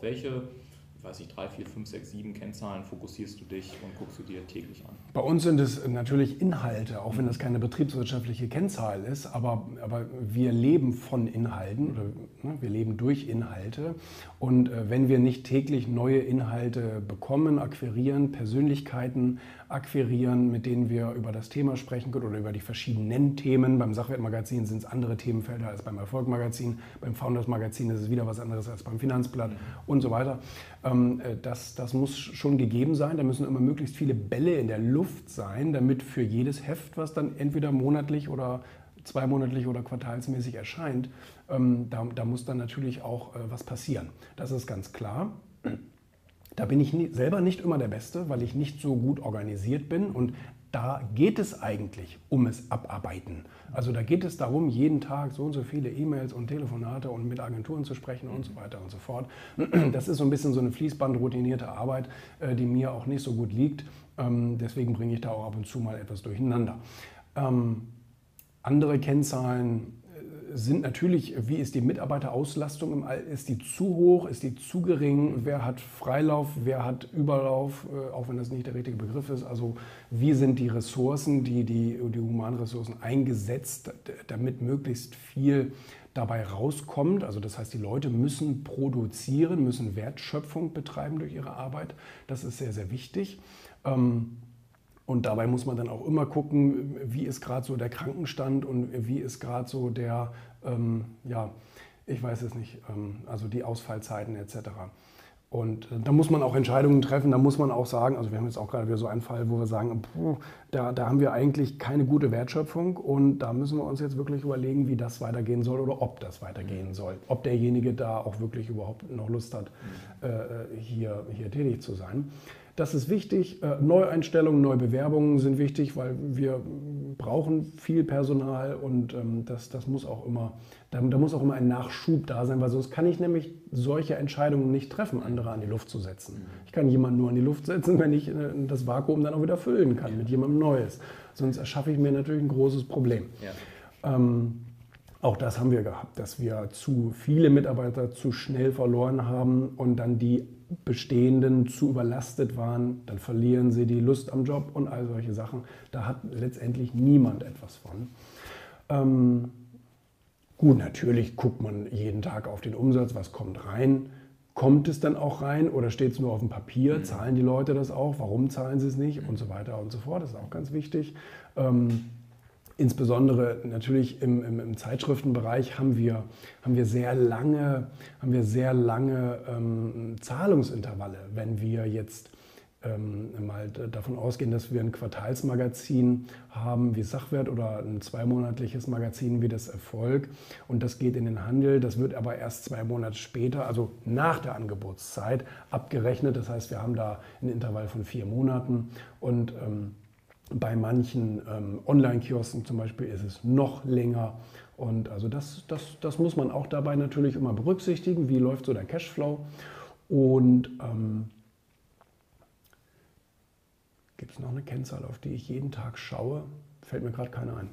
Welche weiß ich, drei, vier, fünf, sechs, sieben Kennzahlen fokussierst du dich und guckst du dir täglich an? Bei uns sind es natürlich Inhalte, auch wenn das keine betriebswirtschaftliche Kennzahl ist, aber, aber wir leben von Inhalten oder ne, wir leben durch Inhalte. Und äh, wenn wir nicht täglich neue Inhalte bekommen, akquirieren, Persönlichkeiten akquirieren, mit denen wir über das Thema sprechen können oder über die verschiedenen Themen. Beim Sachwertmagazin sind es andere Themenfelder als beim Erfolgmagazin, beim Founders Magazin ist es wieder was anderes als beim Finanzblatt mhm. und so weiter. Ähm, äh, das, das muss schon gegeben sein. Da müssen immer möglichst viele Bälle in der Luft sein, damit für jedes Heft, was dann entweder monatlich oder zweimonatlich oder quartalsmäßig erscheint, ähm, da, da muss dann natürlich auch äh, was passieren. Das ist ganz klar. Da bin ich nie, selber nicht immer der Beste, weil ich nicht so gut organisiert bin und da geht es eigentlich um es abarbeiten. Also da geht es darum, jeden Tag so und so viele E-Mails und Telefonate und mit Agenturen zu sprechen und so weiter und so fort. Das ist so ein bisschen so eine fließbandroutinierte Arbeit, äh, die mir auch nicht so gut liegt. Ähm, deswegen bringe ich da auch ab und zu mal etwas durcheinander. Ähm, andere Kennzahlen sind natürlich, wie ist die Mitarbeiterauslastung im All, ist die zu hoch, ist die zu gering, wer hat Freilauf, wer hat Überlauf, äh, auch wenn das nicht der richtige Begriff ist. Also wie sind die Ressourcen, die, die, die Humanressourcen eingesetzt, damit möglichst viel dabei rauskommt. Also das heißt, die Leute müssen produzieren, müssen Wertschöpfung betreiben durch ihre Arbeit. Das ist sehr, sehr wichtig. Ähm, und dabei muss man dann auch immer gucken, wie ist gerade so der Krankenstand und wie ist gerade so der, ähm, ja, ich weiß es nicht, ähm, also die Ausfallzeiten etc. Und äh, da muss man auch Entscheidungen treffen, da muss man auch sagen, also wir haben jetzt auch gerade wieder so einen Fall, wo wir sagen, puh, da, da haben wir eigentlich keine gute Wertschöpfung und da müssen wir uns jetzt wirklich überlegen, wie das weitergehen soll oder ob das weitergehen soll. Ob derjenige da auch wirklich überhaupt noch Lust hat, mhm. äh, hier, hier tätig zu sein. Das ist wichtig. Äh, Neueinstellungen, Neubewerbungen sind wichtig, weil wir brauchen viel Personal und ähm, das, das muss auch immer, da, da, muss auch immer ein Nachschub da sein, weil sonst kann ich nämlich solche Entscheidungen nicht treffen, andere an die Luft zu setzen. Mhm. Ich kann jemanden nur an die Luft setzen, wenn ich äh, das Vakuum dann auch wieder füllen kann mit jemandem Neues. Sonst erschaffe ich mir natürlich ein großes Problem. Ja. Ähm, auch das haben wir gehabt, dass wir zu viele Mitarbeiter zu schnell verloren haben und dann die Bestehenden zu überlastet waren, dann verlieren sie die Lust am Job und all solche Sachen. Da hat letztendlich niemand etwas von. Ähm, gut, natürlich guckt man jeden Tag auf den Umsatz, was kommt rein. Kommt es dann auch rein oder steht es nur auf dem Papier? Mhm. Zahlen die Leute das auch? Warum zahlen sie es nicht? Und so weiter und so fort. Das ist auch ganz wichtig. Ähm, Insbesondere natürlich im, im, im, Zeitschriftenbereich haben wir, haben wir sehr lange, haben wir sehr lange ähm, Zahlungsintervalle. Wenn wir jetzt ähm, mal davon ausgehen, dass wir ein Quartalsmagazin haben wie Sachwert oder ein zweimonatliches Magazin wie das Erfolg und das geht in den Handel, das wird aber erst zwei Monate später, also nach der Angebotszeit, abgerechnet. Das heißt, wir haben da ein Intervall von vier Monaten und ähm, bei manchen ähm, Online-Kiosken zum Beispiel ist es noch länger. Und also das, das, das muss man auch dabei natürlich immer berücksichtigen. Wie läuft so der Cashflow? Und ähm, gibt es noch eine Kennzahl, auf die ich jeden Tag schaue? Fällt mir gerade keine ein.